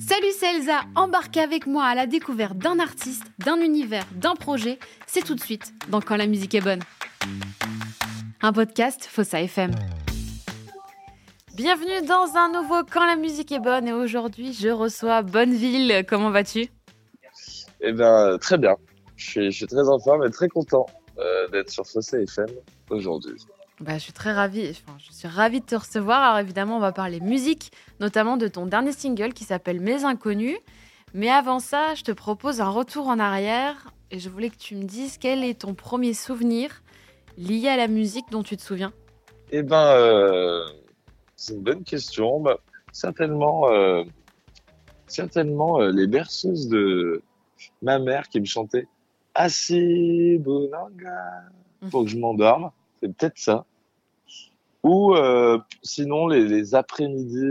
Salut, c'est Elsa. Embarquez avec moi à la découverte d'un artiste, d'un univers, d'un projet. C'est tout de suite dans Quand la musique est bonne. Un podcast Fossa FM. Bienvenue dans un nouveau Quand la musique est bonne et aujourd'hui je reçois Bonneville. Comment vas-tu? Eh bien, très bien. Je suis, très en forme et très content euh, d'être sur Fossa FM aujourd'hui. Bah, je suis très ravie. je suis ravie de te recevoir. Alors évidemment, on va parler musique, notamment de ton dernier single qui s'appelle Mes Inconnus. Mais avant ça, je te propose un retour en arrière et je voulais que tu me dises quel est ton premier souvenir lié à la musique dont tu te souviens. Eh ben, euh, c'est une bonne question. Bah, certainement, euh, certainement euh, les berceuses de ma mère qui me chantait Assis Bonanga pour que je m'endorme. C'est peut-être ça. Ou euh, sinon les, après-midi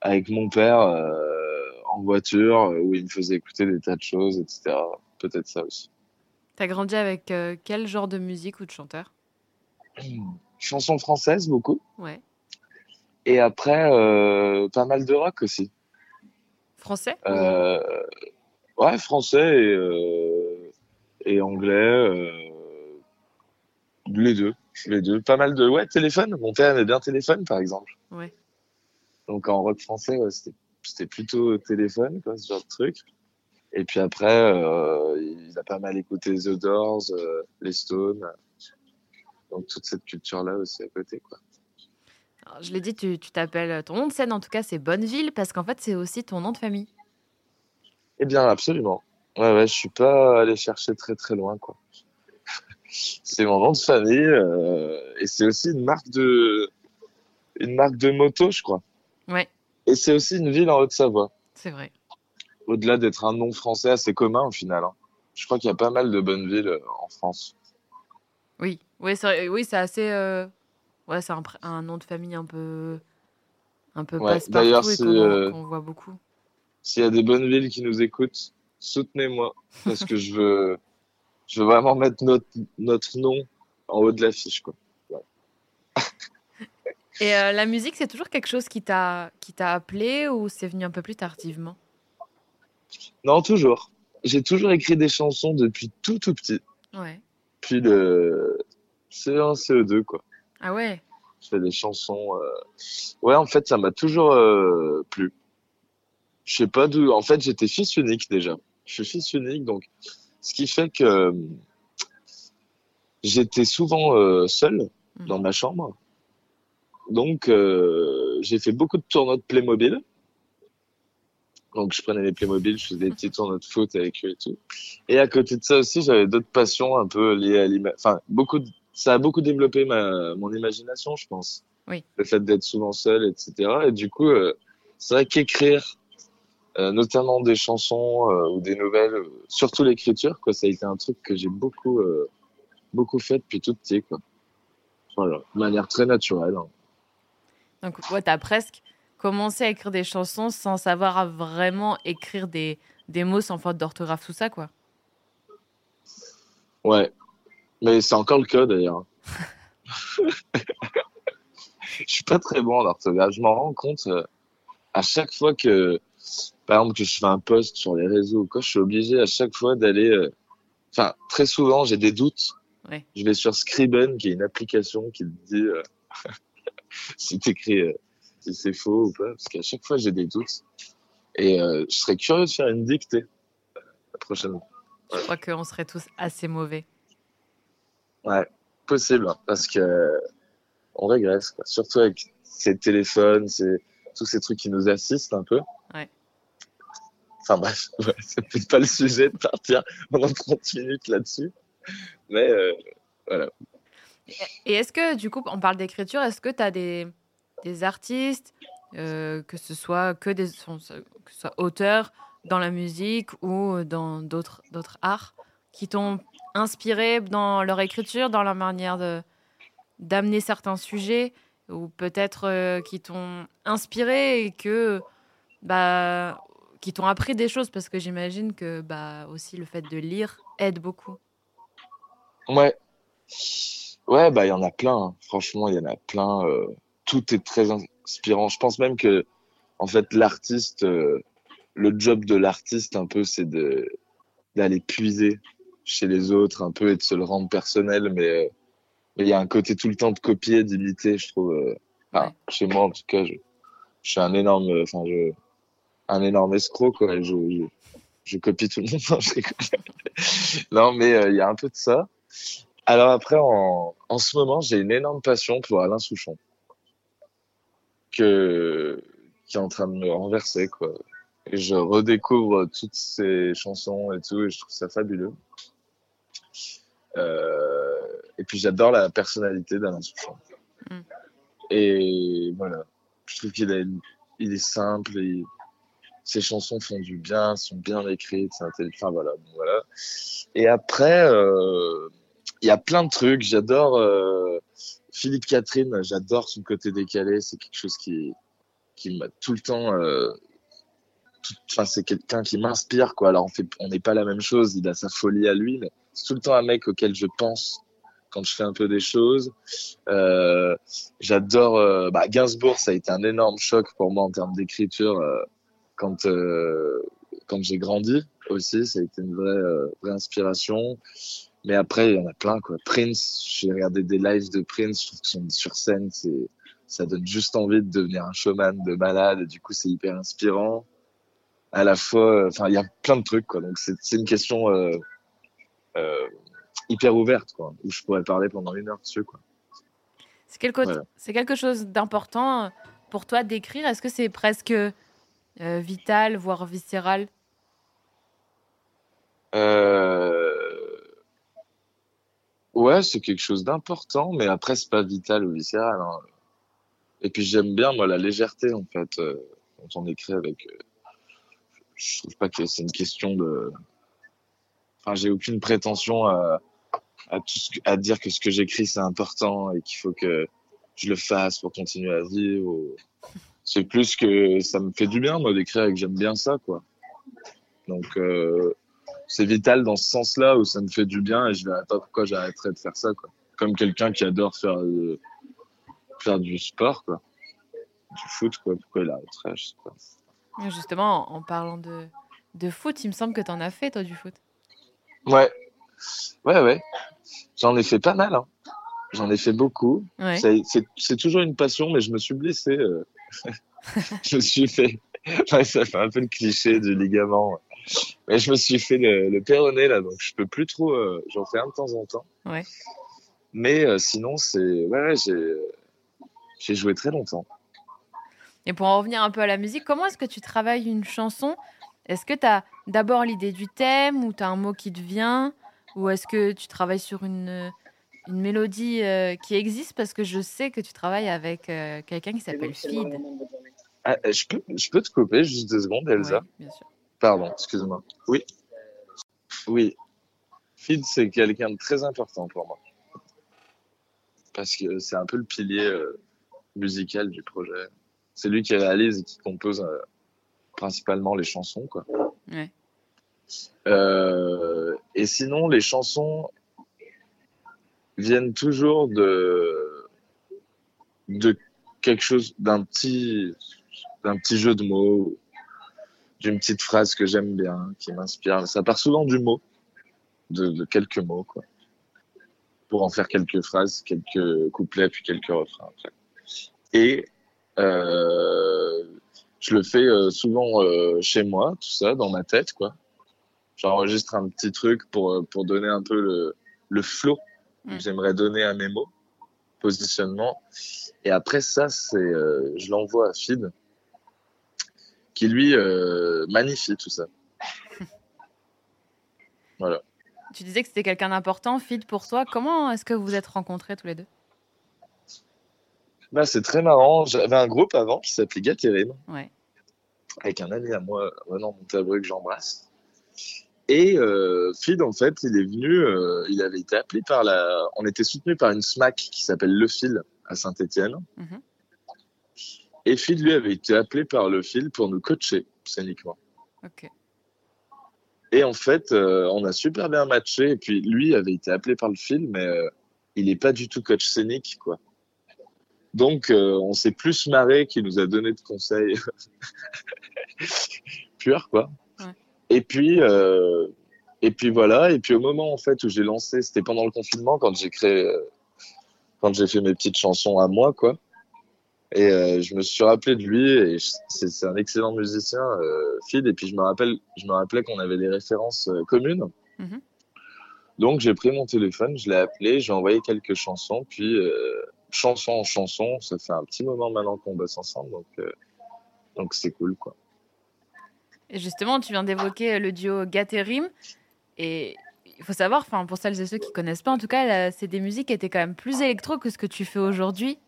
avec mon père euh, en voiture où il me faisait écouter des tas de choses, etc. Peut-être ça aussi. T'as grandi avec euh, quel genre de musique ou de chanteur? Chansons françaises beaucoup. Ouais. Et après pas mal de rock aussi. Français? Ouais, français et, et anglais les deux, les deux. Pas mal de ouais téléphone. Mon père aimait bien téléphone par exemple. Ouais. Donc en rock français, c'était plutôt téléphone quoi, ce genre de truc. Et puis après, euh, il a pas mal écouté The Doors, euh, les Stones. Donc toute cette culture là aussi à côté quoi. je l'ai dit, tu t'appelles ton nom de scène en tout cas c'est Bonneville parce qu'en fait c'est aussi ton nom de famille. Eh bien absolument. Ouais ouais, je suis pas allé chercher très très loin quoi c'est mon nom de famille euh, et c'est aussi une marque de une marque de moto, je crois. Ouais. Et c'est aussi une ville en Haute-Savoie. C'est vrai. Au-delà d'être un nom français assez commun au final. Hein. Je crois qu'il y a pas mal de bonnes villes euh, en France. Oui, oui, c'est oui, c'est assez. Euh... Ouais, c'est un, un, nom de famille un peu un peu ouais. D'ailleurs, si, euh... on voit beaucoup. S'il y a des bonnes villes qui nous écoutent, soutenez-moi parce que je veux je veux vraiment mettre notre, notre nom en haut de l'affiche. Quoi. Et euh, la musique, c'est toujours quelque chose qui t'a qui t'a appelé ou c'est venu un peu plus tardivement? Non, toujours. J'ai toujours écrit des chansons depuis tout tout petit. Ouais. Puis le CE1, CE2 quoi. Ah ouais? Je fais des chansons. Euh... Ouais, en fait, ça m'a toujours euh, plu. Je sais pas d'où. En fait, j'étais fils unique déjà. Je suis fils unique, donc ce qui fait que euh, j'étais souvent euh, seul mhm. dans ma chambre. Donc, euh, j'ai fait beaucoup de tournois de Playmobil. Donc, je prenais les Playmobil, je faisais des petits tournois de foot avec eux et tout. Et à côté de ça aussi, j'avais d'autres passions un peu liées à l'image. Enfin, beaucoup ça a beaucoup développé ma, mon imagination, je pense. Oui. Le fait d'être souvent seul, etc. Et du coup, c'est vrai qu'écrire notamment des chansons euh, ou des nouvelles, euh, surtout l'écriture, quoi. Ça a été un truc que j'ai beaucoup, beaucoup fait depuis tout petit, quoi. Voilà, de manière très naturelle. Hein. Donc, ouais, t'as presque commencé à écrire des chansons sans savoir vraiment écrire des, des mots sans faute d'orthographe, tout ça, quoi. Ouais, mais c'est encore le cas d'ailleurs. je suis pas très bon en orthographe. Je m'en rends compte à chaque fois que par exemple, que je fais un post sur les réseaux quoi, je suis obligé à chaque fois d'aller. Euh, enfin, très souvent, j'ai des doutes. Je vais sur Scriben, qui est une application qui te dit euh, si t'écris, euh, si c'est faux ou pas, parce qu'à chaque fois, j'ai des doutes. Et je serais curieux de faire une dictée la prochaine fois. Je crois qu'on serait tous assez mauvais. Ouais, possible, parce que on régresse, quoi. surtout avec ces téléphones, ces, tous ces trucs qui nous assistent un peu. Ouais. Enfin bref, c'est peut-être pas le sujet de partir pendant 30 minutes là-dessus. Mais euh, voilà. Et est-ce que, du coup, on parle d'écriture, est-ce que tu as des, des artistes, euh, que ce soit que des que ce soit auteurs dans la musique ou dans d'autres arts, qui t'ont inspiré dans leur écriture, dans leur manière d'amener certains sujets, ou peut-être euh, qui t'ont inspiré et que bah qui t'ont appris des choses parce que j'imagine que bah aussi le fait de lire aide beaucoup. Ouais. Ouais, bah il y en a plein, hein. franchement, il y en a plein euh, tout est très inspirant. Je pense même que, en fait, l'artiste, euh, le job de l'artiste, un peu, c'est de d'aller puiser chez les autres, un peu, et de se le rendre personnel. Mais euh, il y a un côté tout le temps de copier, d'imiter, je trouve. enfin, Chez moi, en tout cas, je, je suis un énorme, enfin, je, un énorme escroc, quoi. Je, je, je copie tout le monde. Non, je non mais euh, il y a un peu de ça. Alors après, en, en ce moment, j'ai une énorme passion pour Alain Souchon, que, qui est en train de me renverser, quoi. Et je redécouvre toutes ses chansons et tout, et je trouve ça fabuleux. Euh, et puis j'adore la personnalité d'Alain Souchon. Mm. Et voilà, je trouve qu'il il est simple, et ses chansons font du bien, sont bien écrites. Enfin voilà, voilà. Et après, euh, il y a plein de trucs. J'adore euh, Philippe Catherine, j'adore son côté décalé. C'est quelque chose qui, qui m'a tout le temps. euh, c'est quelqu'un qui m'inspire, quoi. Alors, on fait, n'est pas la même chose. Il a sa folie à lui, mais c'est tout le temps un mec auquel je pense quand je fais un peu des choses. J'adore. euh, bah, Gainsbourg, ça a été un énorme choc pour moi en termes d'écriture quand euh, quand j'ai grandi aussi. Ça a été une vraie euh, vraie inspiration. Mais après, il y en a plein, quoi. Prince, j'ai regardé des lives de Prince, je trouve que son sur scène, c'est, ça donne juste envie de devenir un showman de malade, et du coup, c'est hyper inspirant. À la fois, enfin, il y a plein de trucs, quoi. Donc, c'est, une question, euh, hyper ouverte, quoi, où je pourrais parler pendant une heure dessus, quoi. C'est quelque, Voilà. quelque chose d'important pour toi d'écrire. Est-ce que c'est presque euh, vital, voire viscéral Euh... Ouais, c'est quelque chose d'important, mais après, c'est pas vital ou viscéral. hein. Et puis, j'aime bien, moi, la légèreté, en fait, euh, quand on écrit avec. euh, Je trouve pas que c'est une question de. Enfin, j'ai aucune prétention à, à dire que ce que j'écris, c'est important et qu'il faut que je le fasse pour continuer à vivre. ou- C'est plus que ça me fait du bien, moi, d'écrire et que j'aime bien ça, quoi. Donc, euh, c'est vital dans ce sens-là où ça me fait du bien et je verrais pas pourquoi j'arrêterais de faire ça, quoi. Comme quelqu'un qui adore faire, euh, faire du sport, quoi. Du foot, quoi. Pourquoi il arrêterait, je sais pas. Justement, en parlant de, de foot, il me semble que tu en as fait, toi, du foot. Ouais. Ouais, ouais. J'en ai fait pas mal, hein. J'en ai fait beaucoup. Ouais. C'est- toujours une passion, mais je me suis blessé. euh. Je me suis fait. Ça fait un peu le cliché du ligament. Mais je me suis fait le, le péroné là, donc je peux plus trop. euh, J'en fais un de temps en temps. Ouais. Mais euh, sinon, c'est. Ouais. J'ai joué très longtemps. Et pour en revenir un peu à la musique, comment est-ce que tu travailles une chanson? Est-ce que tu as d'abord l'idée du thème ou tu as un mot qui te vient? Ou est-ce que tu travailles sur une, une mélodie euh, qui existe Parce que je sais que tu travailles avec euh, quelqu'un qui s'appelle Feed. Ah, euh, je, peux, je peux te couper juste deux secondes, Elsa Ouais, bien sûr. Pardon, excuse-moi. Oui. Oui. Feed, c'est quelqu'un de très important pour moi. Parce que c'est un peu le pilier euh, musical du projet. C'est lui qui réalise et qui compose principalement les chansons, quoi. Ouais. Euh, et sinon, les chansons viennent toujours de, de quelque chose, d'un petit, d'un petit jeu de mots, d'une petite phrase que j'aime bien, qui m'inspire. Ça part souvent du mot, de, quelques mots, quoi. Pour en faire quelques phrases, quelques couplets, puis quelques refrains. Et, euh, je le fais euh, souvent euh, chez moi, tout ça, dans ma tête, quoi. J'enregistre un petit truc pour, euh, pour donner un peu le, le flow Mm. j'aimerais donner à mes mots, positionnement. Et après ça, c'est, euh, je l'envoie à Feed, qui lui euh, magnifie tout ça. Voilà. Tu disais que c'était quelqu'un d'important, Feed, pour toi. Comment est-ce que vous vous êtes rencontrés tous les deux? Bah, c'est très marrant. J'avais un groupe avant qui s'appelait Gathérine, Ouais. avec un ami à moi, Renan Montabreux, que j'embrasse. Et euh, Feed, en fait, il est venu, euh, il avait été appelé par la... On était soutenu par une SMAC qui s'appelle Le Fil à Saint-Étienne. Mhm. Et Feed, lui, avait été appelé par Le Fil pour nous coacher scéniquement. Ok. Et en fait, euh, on a super bien matché. Et puis, lui avait été appelé par Le Fil, mais euh, il n'est pas du tout coach scénique, quoi. Donc, euh, on s'est plus marré qu'il nous a donné de conseils purs, quoi. Et puis, euh, et puis voilà. Et puis au moment en fait où j'ai lancé, c'était pendant le confinement quand j'ai créé, euh, quand j'ai fait mes petites chansons à moi, quoi. Et euh, je me suis rappelé de lui et c'est un excellent musicien, euh. Et puis je me rappelle, je me rappelais qu'on avait des références communes. Mhm. Donc j'ai pris mon téléphone, je l'ai appelé, j'ai envoyé quelques chansons, puis chanson en chanson, ça fait un petit moment maintenant qu'on bosse ensemble, donc donc c'est cool quoi. Et justement, tu viens d'évoquer le duo Gaterim. Et il faut savoir, enfin, pour celles et ceux qui connaissent pas, en tout cas, c'est des musiques qui étaient quand même plus électro que ce que tu fais aujourd'hui.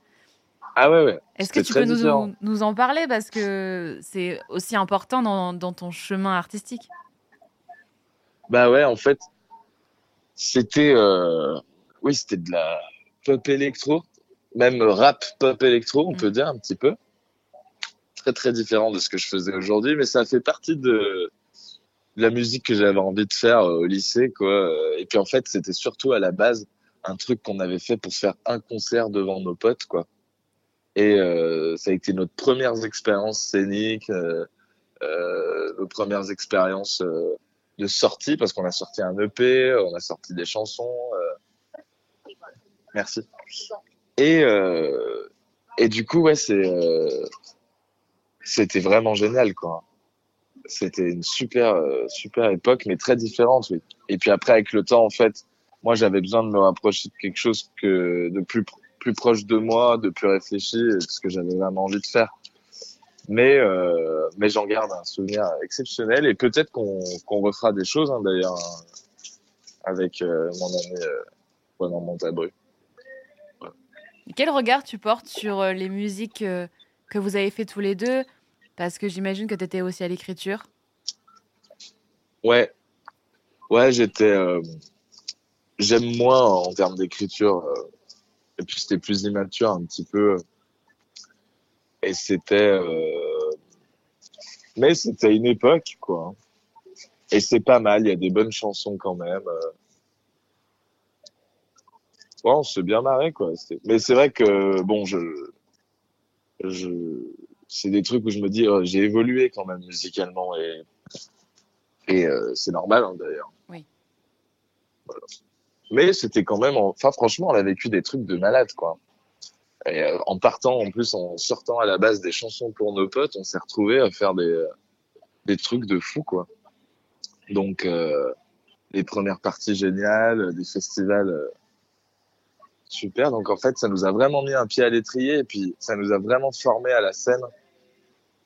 Ah ouais ouais. Est-ce que tu peux nous, nous en parler? Parce que c'est aussi important dans, dans ton chemin artistique. Bah ouais, en fait, c'était euh, oui, c'était de la pop électro, même rap pop électro, on Mm. peut dire un petit peu. Très très différent de ce que je faisais aujourd'hui, mais ça fait partie de, la musique que j'avais envie de faire euh, au lycée, quoi. Et puis en fait, c'était surtout à la base un truc qu'on avait fait pour faire un concert devant nos potes, quoi. Et euh, ça a été notre première expérience scénique, euh, nos premières expériences de sortie, parce qu'on a sorti un EP, on a sorti des chansons. Merci. Et, et du coup, ouais, c'est, c'était vraiment génial, quoi. C'était une super, euh, super époque, mais très différente, oui. Et puis après, avec le temps, en fait, moi, j'avais besoin de me rapprocher de quelque chose que de plus, plus proche de moi, de plus réfléchi, et ce que j'avais vraiment envie de faire. Mais, euh, mais j'en garde un souvenir exceptionnel, et peut-être qu'on refera des choses, hein, d'ailleurs, avec euh, mon ami euh, Ronan Montabru. Quel regard tu portes sur euh, les musiques euh, que vous avez fait tous les deux Parce que j'imagine que tu étais aussi à l'écriture. Ouais, ouais, j'étais, euh, j'aime moins en termes d'écriture, euh, et puis c'était plus immature un petit peu, et c'était, euh, mais c'était une époque, quoi. Et c'est pas mal, il y a des bonnes chansons quand même. Ouais, on s'est bien marré, quoi. Mais c'est vrai que, bon, je, c'est des trucs où je me dis, oh, j'ai évolué quand même musicalement, et, et euh, c'est normal, hein, d'ailleurs. Oui. Voilà. Mais c'était quand même, enfin, franchement, on a vécu des trucs de malade, quoi. Et euh, en partant, en plus, en sortant à la base des chansons pour nos potes, on s'est retrouvés à faire des, euh, des trucs de fou, quoi. Donc, euh, les premières parties géniales, des festivals super. Donc, en fait, ça nous a vraiment mis un pied à l'étrier et puis ça nous a vraiment formé à la scène,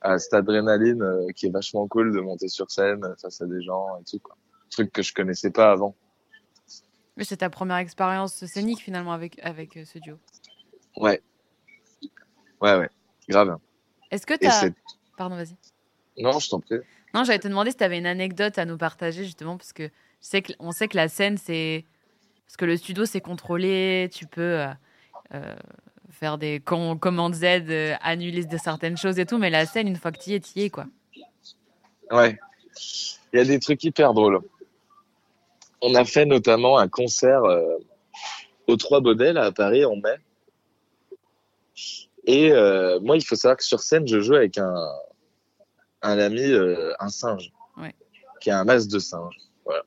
à cette adrénaline euh, qui est vachement cool de monter sur scène face à des gens et tout, quoi. Truc que je connaissais pas avant. Mais c'est ta première expérience scénique finalement avec, avec euh, ce duo. Ouais. Ouais, ouais. Grave. Est-ce que tu as... Pardon, vas-y. non, je t'en prie. Non, j'allais te demander si tu avais une anecdote à nous partager justement parce que je sais que, on sait que la scène c'est parce que le studio c'est contrôlé, tu peux euh, euh, faire des com- commandes Z, euh, annuler de certaines choses et tout, mais la scène une fois que tu y es, tu y es quoi. Ouais. Il y a des trucs hyper drôles. On a fait notamment un concert euh, aux Trois Baudets, à Paris, en mai. Et moi, il faut savoir que sur scène, je joue avec un, un ami, un singe, Ouais. qui a un masque de singe. Voilà.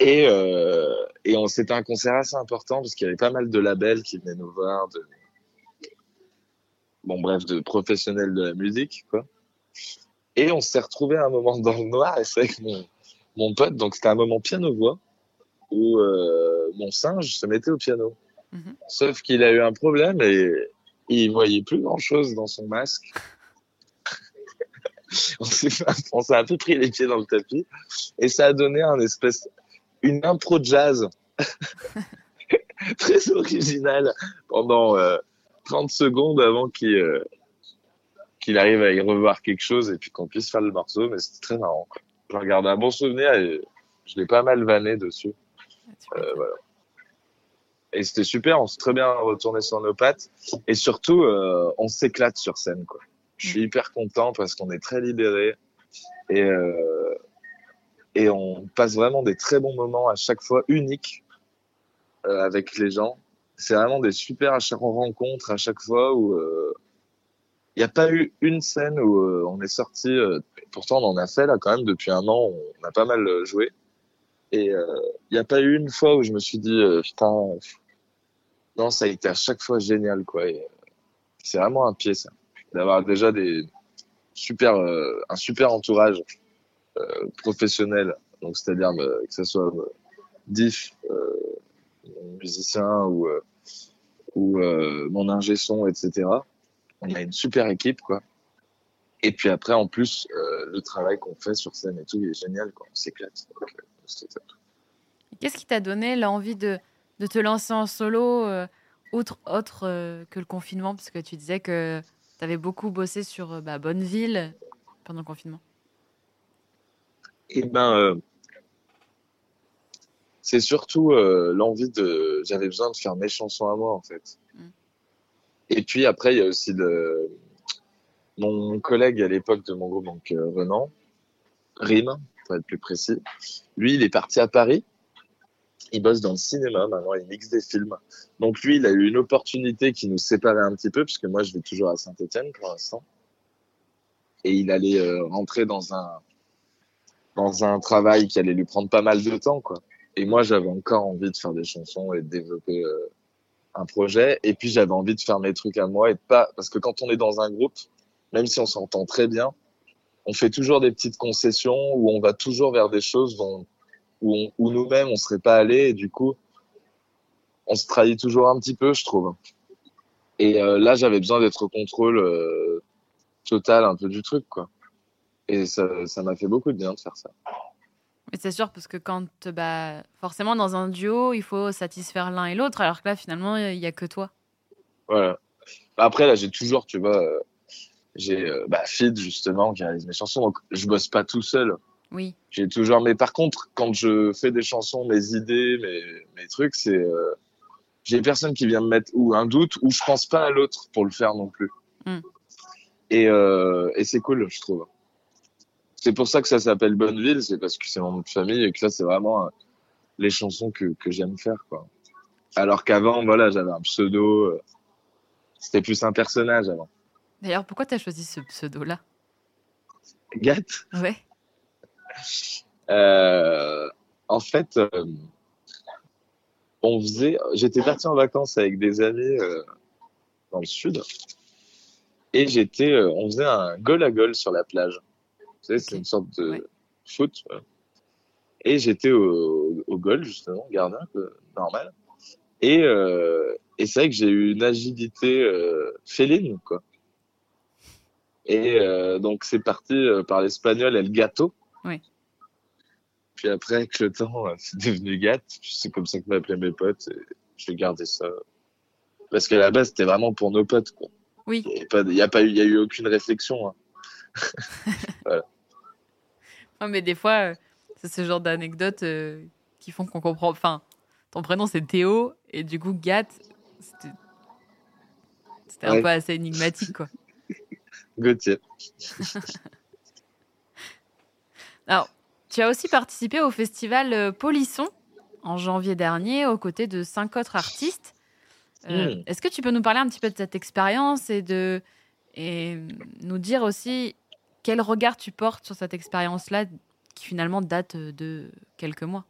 Et, euh, et on, c'était un concert assez important parce qu'il y avait pas mal de labels qui venaient nous voir, de, bon bref, de professionnels de la musique, quoi. Et on s'est retrouvé un moment dans le noir et c'est avec mon, mon pote, donc c'était un moment piano-voix où euh, mon singe se mettait au piano. Mhm. Sauf qu'il a eu un problème et il voyait plus grand-chose dans son masque. on s'est fait- on s'est un peu pris les pieds dans le tapis et ça a donné un espèce, une impro jazz très originale pendant euh, 30 secondes avant qu'il euh, qu'il arrive à y revoir quelque chose et puis qu'on puisse faire le morceau, mais c'était très marrant. Je regarde un bon souvenir et je l'ai pas mal vanné dessus. Peux- Euh, voilà. Et c'était super, on s'est très bien retourné sur nos pattes et surtout euh, on s'éclate sur scène quoi. Je suis hyper content parce qu'on est très libéré et euh, et on passe vraiment des très bons moments à chaque fois uniques euh, avec les gens. c'est vraiment des super rencontres à chaque fois où il n'y a pas eu une scène où on est sorti. pourtant, on en a fait là quand même depuis un an. On a pas mal joué. Et il n'y a pas eu une fois où je me suis dit putain. Non, ça a été à chaque fois génial quoi. C'est vraiment un pied ça, d'avoir déjà des super un super entourage professionnel. Donc c'est-à-dire que ce soit diff, musicien ou euh, mon ingé son, etc. On a une super équipe, quoi. Et puis après, en plus, euh, le travail qu'on fait sur scène et tout, il est génial, quoi. On s'éclate. Euh, Qu'est-ce qui t'a donné l'envie de, de, te lancer en solo, autre, autre que le confinement? Parce que tu disais que tu avais beaucoup bossé sur bah, Bonneville pendant le confinement. Eh ben, c'est surtout euh, l'envie de. J'avais besoin de faire mes chansons à moi, en fait. Mm. Et puis après, il y a aussi le... mon collègue à l'époque de mon groupe, donc euh, Renan, Rim, pour être plus précis. Lui, il est parti à Paris. Il bosse dans le cinéma maintenant, il mixe des films. Donc lui, il a eu une opportunité qui nous séparait un petit peu, puisque moi, je vais toujours à Saint-Etienne pour l'instant. Et il allait euh, rentrer dans un dans un travail qui allait lui prendre pas mal de temps, quoi. Et moi, j'avais encore envie de faire des chansons et de développer euh, un projet. Et puis, j'avais envie de faire mes trucs à moi et pas, parce que quand on est dans un groupe, même si on s'entend très bien, on fait toujours des petites concessions où on va toujours vers des choses dont, où, nous-mêmes, on serait pas allé. Et du coup, on se trahit toujours un petit peu, je trouve. Et euh, là, j'avais besoin d'être au contrôle euh, total un peu du truc, quoi. Et ça, m'a fait beaucoup de bien de faire ça. Mais c'est sûr, parce que quand, bah, forcément, dans un duo, il faut satisfaire l'un et l'autre, alors que là, finalement, il n'y a que toi. Voilà. Bah, après, là, j'ai toujours, tu vois, euh, j'ai euh, bah, Fid, justement, qui réalise mes chansons, donc je bosse pas tout seul. Oui. J'ai toujours, mais par contre, quand je fais des chansons, mes idées, mes, mes trucs, c'est, euh, j'ai personne qui vient me mettre ou un doute, ou je pense pas à l'autre pour le faire non plus. Mm. Et, euh, et c'est cool, je trouve. C'est pour ça que ça s'appelle Bonneville, c'est parce que c'est mon nom de famille et que là, c'est vraiment euh, les chansons que, que j'aime faire, quoi. Alors qu'avant, voilà, j'avais un pseudo. Euh, c'était plus un personnage avant. D'ailleurs, pourquoi tu as choisi ce pseudo-là? Gat Ouais. Euh, en fait, euh, on faisait. J'étais parti en vacances avec des amis euh, dans le sud. Et j'étais. on faisait un goal à goal sur la plage c'est une sorte de foot. Et j'étais au, au goal, justement, gardien, normal. Et, euh, et c'est vrai que j'ai eu une agilité euh, féline, quoi. Et euh, donc, c'est parti euh, par l'espagnol El Gato. Oui. Puis après, avec le temps, euh, c'est devenu Gat. C'est comme ça que m'appelaient mes potes. Et je vais garder ça. Parce qu'à la base, c'était vraiment pour nos potes, quoi. Oui. Il n'y a, pas eu, y a eu aucune réflexion. Hein. voilà. mais des fois, euh, c'est ce genre d'anecdotes euh, qui font qu'on comprend. Enfin, ton prénom c'est Théo et du coup Gat, c'était un peu assez énigmatique quoi. Gauthier. Alors, tu as aussi participé au festival euh, Polisson en janvier dernier aux côtés de cinq autres artistes. Hmm. Est-ce que tu peux nous parler un petit peu de cette expérience et de et nous dire aussi quel regard tu portes sur cette expérience-là qui finalement date de quelques mois?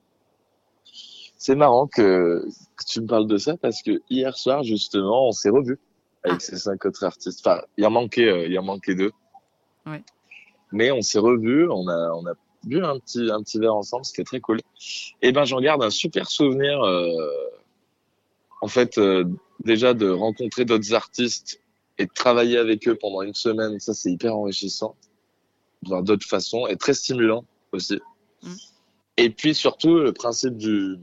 C'est marrant que, tu me parles de ça parce que hier soir, justement, on s'est revus avec ah. ces cinq autres artistes. Enfin, il en manquait, euh, il en manquait deux. Ouais. Mais on s'est revus, on a, on a bu un petit, un petit verre ensemble, c'était très cool. Et ben, j'en garde un super souvenir. Euh, en fait, euh, déjà de rencontrer d'autres artistes et de travailler avec eux pendant une semaine, ça c'est hyper enrichissant d'autres façons et très stimulant aussi. Mm. Et puis surtout, le principe du,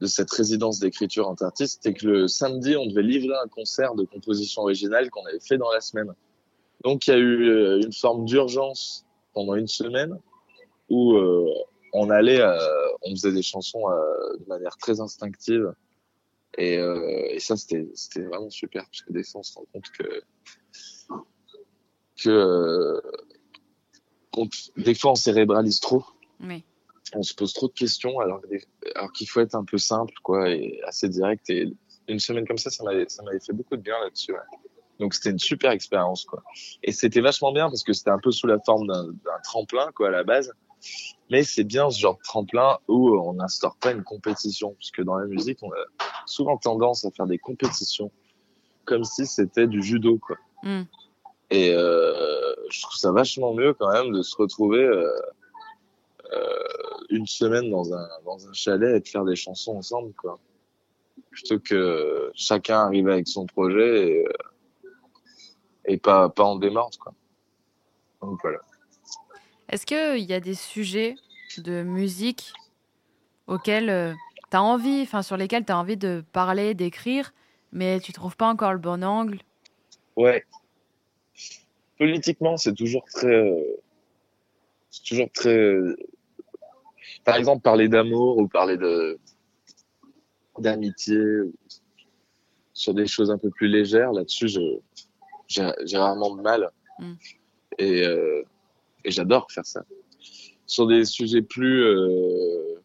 de cette résidence d'écriture entre artistes, c'est que le samedi, on devait livrer un concert de composition originale qu'on avait fait dans la semaine. Donc il y a eu euh, une forme d'urgence pendant une semaine où euh, on allait, euh, on faisait des chansons euh, de manière très instinctive. Et, euh, et ça, c'était vraiment super, parce que des fois, on se rend compte que que des fois on cérébralise trop. Oui. on se pose trop de questions alors, alors qu'il faut être un peu simple, quoi, et assez direct. Et une semaine comme ça, ça m'avait, fait beaucoup de bien là-dessus. Donc c'était une super expérience, quoi. Et c'était vachement bien parce que c'était un peu sous la forme d'un, tremplin, quoi, à la base. Mais c'est bien ce genre de tremplin où on n'instaure pas une compétition, puisque dans la musique, on a souvent tendance à faire des compétitions comme si c'était du judo, quoi. Mm. Et euh, je trouve ça vachement mieux quand même de se retrouver euh, euh, une semaine dans un dans un chalet et de faire des chansons ensemble, quoi. Plutôt que chacun arrive avec son projet et, et pas pas en démarche, quoi. Donc voilà. Est-ce qu'il y a des sujets de musique auxquels tu as envie, enfin sur lesquels tu as envie de parler, d'écrire, mais tu trouves pas encore le bon angle? Ouais. Politiquement, c'est toujours très, euh, c'est toujours très. euh, Par exemple, parler d'amour ou parler de d'amitié sur des choses un peu plus légères. Là-dessus, j'ai j'ai rarement de mal Mm. et euh, et j'adore faire ça. Sur des sujets plus euh,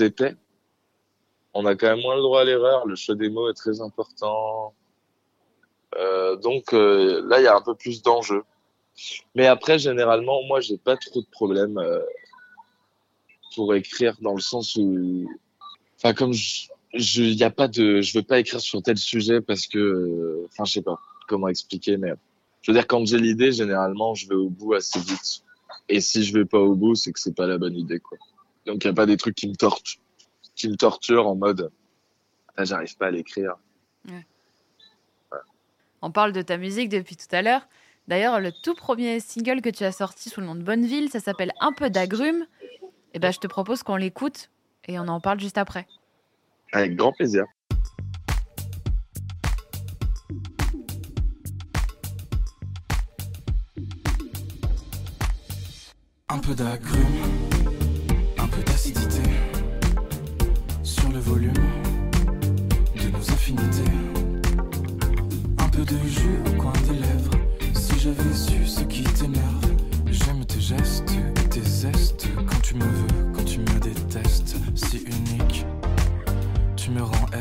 épais, on a quand même moins le droit à l'erreur. Le choix des mots est très important. Euh, donc euh, là, il y a un peu plus d'enjeux. Mais après, généralement, moi, j'ai pas trop de problèmes euh, pour écrire dans le sens où, enfin, comme je, je, y a pas de, je veux pas écrire sur tel sujet parce que, enfin, je sais pas comment expliquer, mais je veux dire, quand j'ai l'idée, généralement, je vais au bout assez vite. Et si je vais pas au bout, c'est que c'est pas la bonne idée, quoi. Donc, il y a pas des trucs qui me torturent, qui me torturent en mode, j'arrive pas à l'écrire. On parle de ta musique depuis tout à l'heure. D'ailleurs, le tout premier single que tu as sorti sous le nom de Bonneville, ça s'appelle Un peu d'agrumes. Et ben, je te propose qu'on l'écoute et on en parle juste après. Avec grand plaisir. Un peu d'agrumes,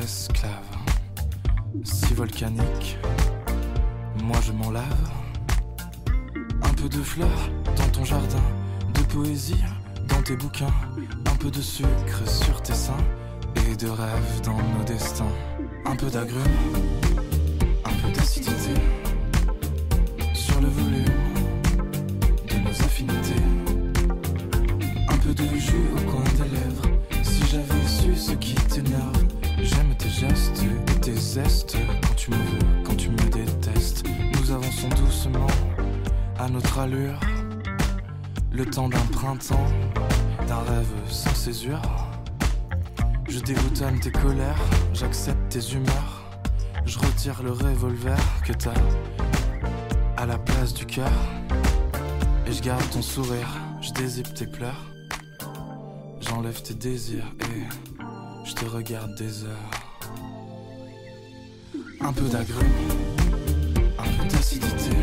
esclave. Si volcanique, moi je m'en lave. Un peu de fleurs dans ton jardin, de poésie dans tes bouquins, un peu de sucre sur tes seins et de rêve dans nos destins. Un peu d'agrumes, un peu d'acidité Le temps d'un printemps, d'un rêve sans césure. Je déboutonnne tes colères, j'accepte tes humeurs. Je retire le revolver que t'as à la place du cœur. Et je garde ton sourire, je dézippe tes pleurs. J'enlève tes désirs et je te regarde des heures. Un peu d'agrumes, un peu d'acidité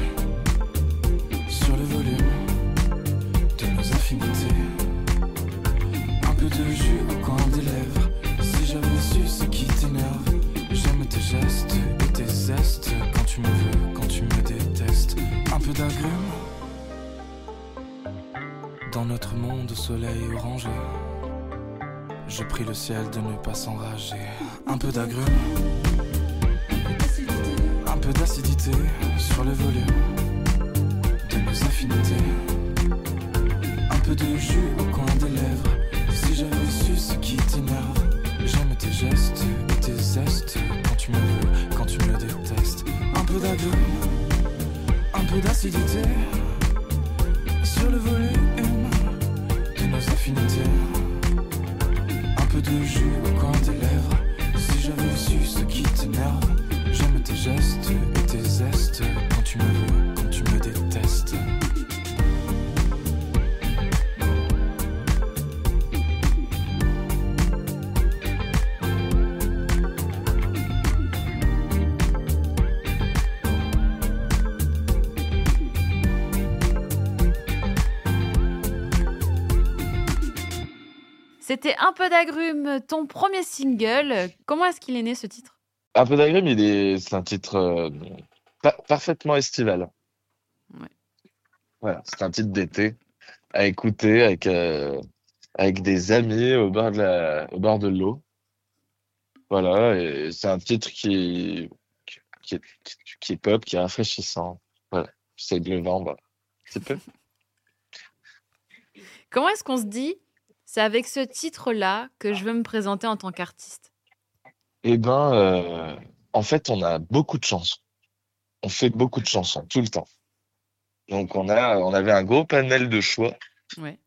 notre monde au soleil orangé. Je prie le ciel de ne pas s'enrager. Un peu d'agrumes, un peu d'acidité sur le volume de nos affinités. Un peu de jus au coin des lèvres. Si j'avais su ce qui t'énerve, j'aime tes gestes et tes zestes quand tu me veux, quand tu me détestes. Un peu d'agrumes, un peu d'acidité sur le volume Jus au coin des lèvres. Peu d'agrumes, ton premier single. Comment est-ce qu'il est né ce titre? Un peu d'agrumes, il est, c'est un titre euh, pa- parfaitement estival. Ouais. Voilà, c'est un titre d'été à écouter avec, euh, avec des amis au bord de la, au bord de l'eau. Voilà, et c'est un titre qui, qui, est, qui est pop, qui est rafraîchissant. Voilà, j'essaie de le vendre un petit peu. Comment est-ce qu'on se dit c'est avec ce titre-là que je veux me présenter en tant qu'artiste Eh ben, euh, en fait, on a beaucoup de chansons. On fait beaucoup de chansons tout le temps. Donc, on a, on avait un gros panel de choix. Ouais.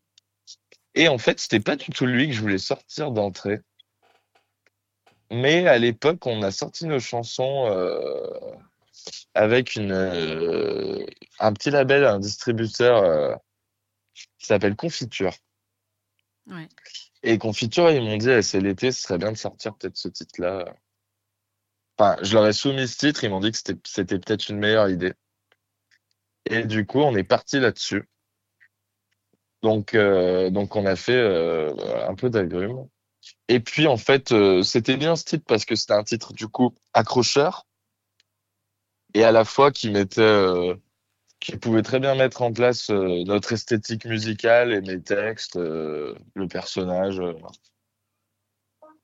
Et en fait, c'était pas du tout lui que je voulais sortir d'entrée. Mais à l'époque, on a sorti nos chansons euh, avec une, euh, un petit label, un distributeur euh, qui s'appelle Confiture. Et Confiture, ils m'ont dit, eh, c'est l'été, ce serait bien de sortir peut-être ce titre-là. Enfin, je leur ai soumis ce titre, ils m'ont dit que c'était c'était peut-être une meilleure idée. Et du coup, on est parti là-dessus. Donc, euh, donc on a fait euh, un peu d'agrumes. Et puis, en fait, euh, c'était bien ce titre parce que c'était un titre, du coup, accrocheur. Et à la fois qui mettait, euh, qui pouvait très bien mettre en place euh, notre esthétique musicale et mes textes, euh, le personnage. euh.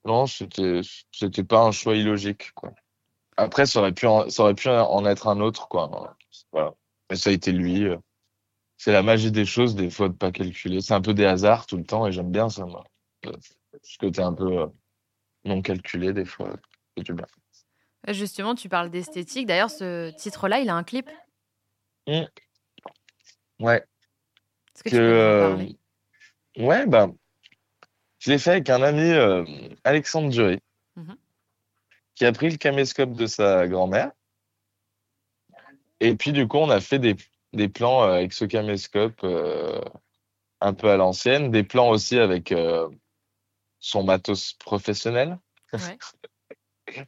Non, c'était, c'était pas un choix illogique, quoi. Après, ça aurait pu en, ça aurait pu en être un autre, quoi. Voilà. Mais ça a été lui. euh. C'est la magie des choses, des fois, de pas calculer. C'est un peu des hasards tout le temps et j'aime bien ça, moi. Euh, Ce côté un peu non calculé, des fois. Justement, tu parles d'esthétique. D'ailleurs, ce titre-là, il a un clip. Ouais. Est-ce que tu Que, peux nous en euh, parler ouais, bah, je l'ai fait avec un ami, euh, Alexandre Dury, Mhm. qui a pris le caméscope de sa grand-mère. Et puis, du coup, on a fait des, des plans euh, avec ce caméscope euh, un peu à l'ancienne, des plans aussi avec euh, son matos professionnel. Ouais.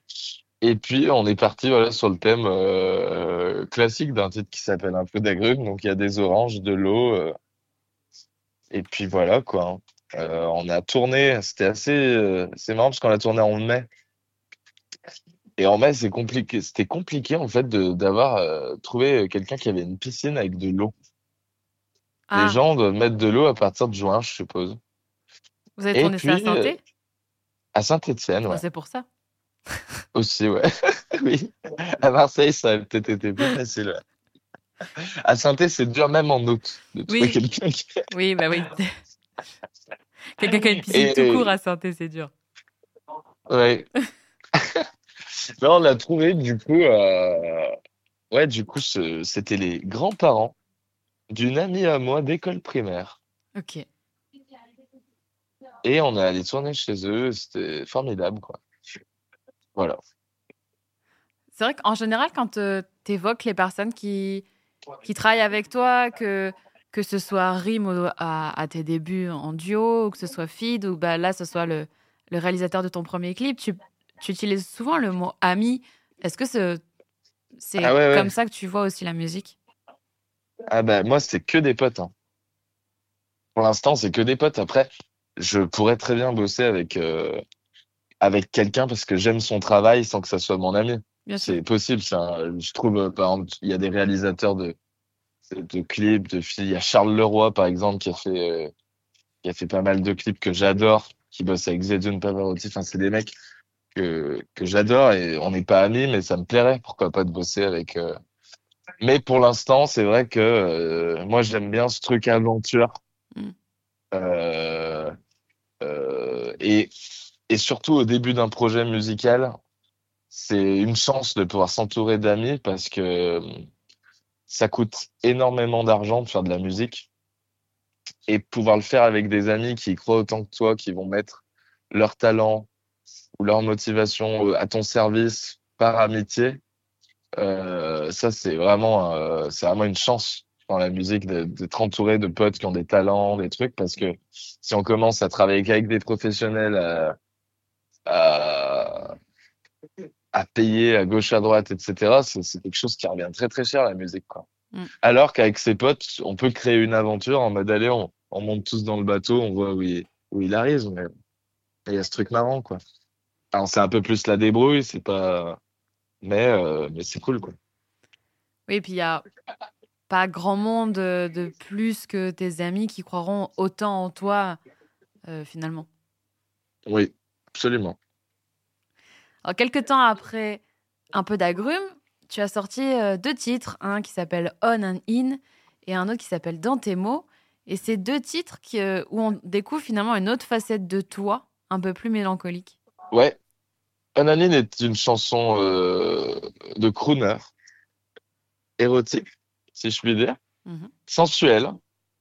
Et puis, on est parti voilà, sur le thème euh, classique d'un titre qui s'appelle Un peu d'agrumes. Donc, il y a des oranges, de l'eau. euh, et puis, voilà, quoi. Euh, on a tourné, c'était assez, euh, c'est marrant parce qu'on a tourné en mai. Et en mai, c'est compliqué. C'était compliqué, en fait, d'avoir euh, trouvé quelqu'un qui avait une piscine avec de l'eau. Ah, Les gens doivent mettre de l'eau à partir de juin, je suppose. vous avez tourné ça à Santé À Saint-Étienne, Ah, ouais. C'est pour ça. Aussi, ouais. Oui. À Marseille, ça a peut-être été plus facile. ouais. À saint c'est dur même en août de trouver Oui. quelqu'un qui... Oui, bah oui. Quelqu'un qui a une piscine Et- tout court à Santé, c'est dur. Ouais. Là, on l'a trouvé, du coup, euh... ouais, du coup, c'était les grands-parents d'une amie à moi d'école primaire. Ok. Et on est allé tourner chez eux, c'était formidable, quoi. Voilà. C'est vrai qu'en général, quand tu évoques les personnes qui, qui travaillent avec toi, que, que ce soit Rim au- à, à tes débuts en duo, ou que ce soit Feed, ou bah, là, ce soit le, le réalisateur de ton premier clip, tu, tu utilises souvent le mot ami. Est-ce que ce- c'est Ah ouais, ouais. comme ça que tu vois aussi la musique? Ah bah moi c'est que des potes. hein. Pour l'instant c'est que des potes. Après je pourrais très bien bosser avec euh, avec quelqu'un parce que j'aime son travail sans que ça soit mon ami. C'est possible. c'est un- je trouve euh, par exemple il y a des réalisateurs de de clips de filles. Il y a Charles Leroy par exemple qui a fait euh, qui a fait pas mal de clips que j'adore, qui bosse avec Zedune Pavarotti. Enfin c'est des mecs que que j'adore et on n'est pas amis mais ça me plairait pourquoi pas de bosser avec. euh, mais pour l'instant, c'est vrai que euh, moi j'aime bien ce truc aventure. Mm. Euh, euh, et, et surtout au début d'un projet musical, c'est une chance de pouvoir s'entourer d'amis parce que euh, ça coûte énormément d'argent de faire de la musique. Et pouvoir le faire avec des amis qui y croient autant que toi, qui vont mettre leur talent ou leur motivation euh, à ton service par amitié, euh, ça, c'est vraiment, euh, c'est vraiment une chance dans la musique d'être entouré de potes qui ont des talents, des trucs, parce que si on commence à travailler qu'avec des professionnels, à, à, à payer à gauche, à droite, etc., c'est quelque chose qui revient très très cher la musique, quoi. Mm. Alors qu'avec ses potes, on peut créer une aventure en mode allez, on, on monte tous dans le bateau, on voit où il, où il arrive, mais il y a ce truc marrant, quoi. Alors, c'est un peu plus la débrouille, c'est pas. Mais, euh, mais c'est cool, quoi. Oui, puis il y a pas grand monde de, de plus que tes amis qui croiront autant en toi, euh, finalement. Oui, absolument. Alors, quelques temps après un peu d'agrumes, tu as sorti euh, deux titres, un qui s'appelle On and In et un autre qui s'appelle Dans tes mots. Et c'est deux titres qui, euh, où on découvre finalement une autre facette de toi, un peu plus mélancolique. Ouais. Ananine est une chanson euh, de crooner, érotique, si je puis dire, Mhm. sensuelle.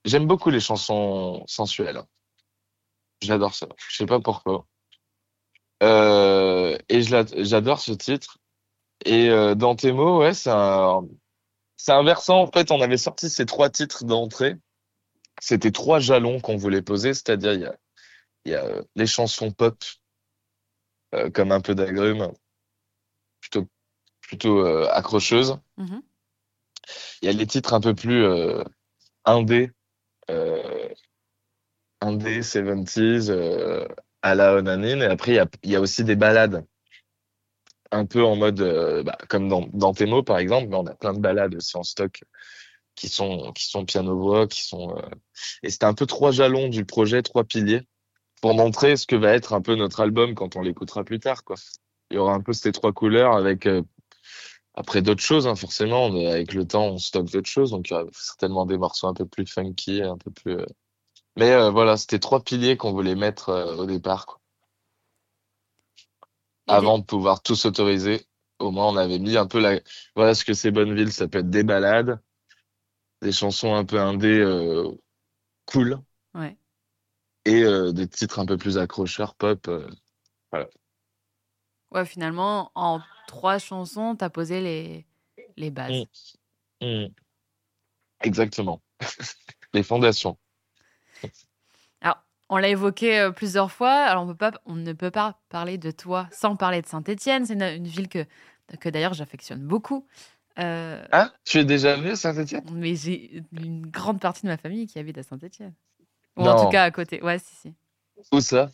J'aime beaucoup les chansons sensuelles. J'adore ça. Je sais pas pourquoi. Euh, et j'adore ce titre. Et euh, dans tes mots, ouais, c'est un, c'est un versant. En fait, on avait sorti ces trois titres d'entrée. C'était trois jalons qu'on voulait poser, c'est-à-dire il y a, il y a euh, les chansons pop, euh, comme un peu d'agrumes, plutôt, plutôt euh, accrocheuses. Mhm. Il y a les titres un peu plus euh, indé, euh, indé, 70s, euh, à la Onanine. Et après, il y a, y a aussi des ballades, un peu en mode, euh, bah, comme dans, dans tes mots, par exemple, mais on a plein de ballades aussi en stock qui sont, qui sont piano-voix, qui sont... euh, Et c'était un peu trois jalons du projet, trois piliers, pour montrer ce que va être un peu notre album quand on l'écoutera plus tard, quoi. Il y aura un peu ces trois couleurs avec... euh, après d'autres choses, hein, forcément, avec le temps, on stocke d'autres choses, donc il y aura certainement des morceaux un peu plus funky, un peu plus. Mais euh, voilà, c'était trois piliers qu'on voulait mettre euh, au départ, quoi. Avant de pouvoir tout s'autoriser. Au moins, on avait mis un peu la. Voilà ce que c'est Bonneville, ça peut être des balades, des chansons un peu indé euh, cool, Ouais. et euh, des titres un peu plus accrocheurs, pop. euh. ouais, finalement, en trois chansons, tu as posé les, les bases. Mm. Mm. Exactement. Les fondations. On l'a évoqué euh, plusieurs fois. Alors, on, peut pas, on ne peut pas parler de toi sans parler de Saint-Étienne. C'est une, une ville que, que d'ailleurs j'affectionne beaucoup. Euh, Ah, tu es déjà venu à Saint-Etienne? mais j'ai une grande partie de ma famille qui habite à Saint-Étienne. Ou en tout cas à côté. Ouais, si, si. Où ça?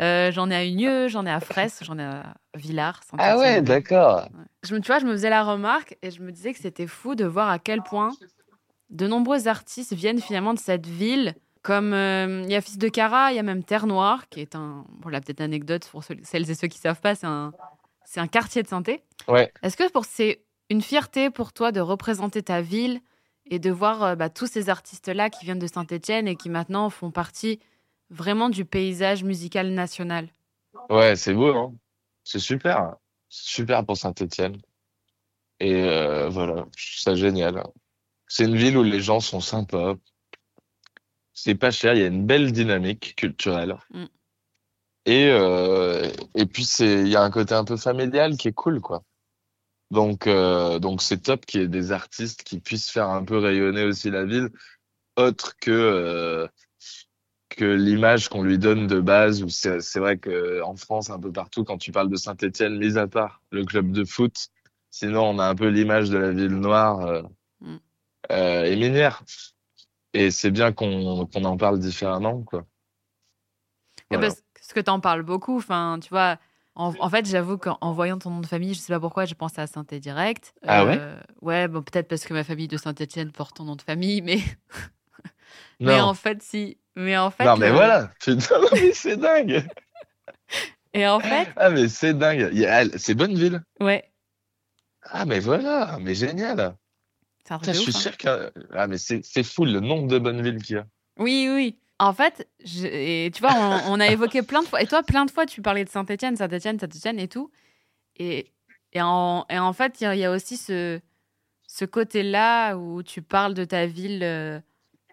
Euh, j'en ai à Unieux, j'en ai à Fraisse, j'en ai à Villars. Ah ouais, Saint-Étienne. d'accord. Je me, tu vois, je me faisais la remarque et je me disais que c'était fou de voir à quel point de nombreux artistes viennent finalement de cette ville. Comme euh, il y a Fils de Cara, il y a même Terre Noire, qui est un. Bon, la petite anecdote pour ceux- celles et ceux qui savent pas, c'est un, c'est un quartier de Sainté. Ouais. Est-ce que pour c'est une fierté pour toi de représenter ta ville et de voir euh, bah, tous ces artistes-là qui viennent de Saint-Étienne et qui maintenant font partie vraiment du paysage musical national? Ouais, c'est beau, hein. C'est super. C'est super pour Saint-Étienne. Et euh, voilà, je trouve ça génial. C'est une ville où les gens sont sympas. C'est pas cher, il y a une belle dynamique culturelle. Mm. Et, euh, et puis, c'est, il y a un côté un peu familial qui est cool, quoi. Donc, euh, donc c'est top qu'il y ait des artistes qui puissent faire un peu rayonner aussi la ville, autre que, euh, que l'image qu'on lui donne de base, où c'est, c'est vrai que en France, un peu partout, quand tu parles de Saint-Étienne, mis à part le club de foot, sinon on a un peu l'image de la ville noire euh, Mm. euh, et minière. Et c'est bien qu'on en parle différemment, quoi. Voilà. parce que tu en parles beaucoup. Enfin, tu vois, en, en fait, j'avoue qu'en voyant ton nom de famille, je sais pas pourquoi, j'ai pensé à Saint-Étienne direct. Ah ouais Ouais, bon, peut-être parce que ma famille de Saint-Étienne porte ton nom de famille, mais, mais en fait, si. Mais en fait, non, mais le- voilà, putain, c'est dingue. Et en fait, Ah, mais c'est dingue. C'est Bonneville. ouais, Ah, mais voilà, mais génial. Putain, je suis hein. sûr que. Ah, mais c'est c'est fou le nombre de Bonneville qu'il y a. Oui, oui. En fait, je- et tu vois, on, on a évoqué plein de fois. Et toi, plein de fois, tu parlais de Saint-Etienne, Saint-Etienne, Saint-Etienne et tout. Et, et, en, et en fait, il y, a- il y a aussi ce, ce côté-là où tu parles de ta ville euh,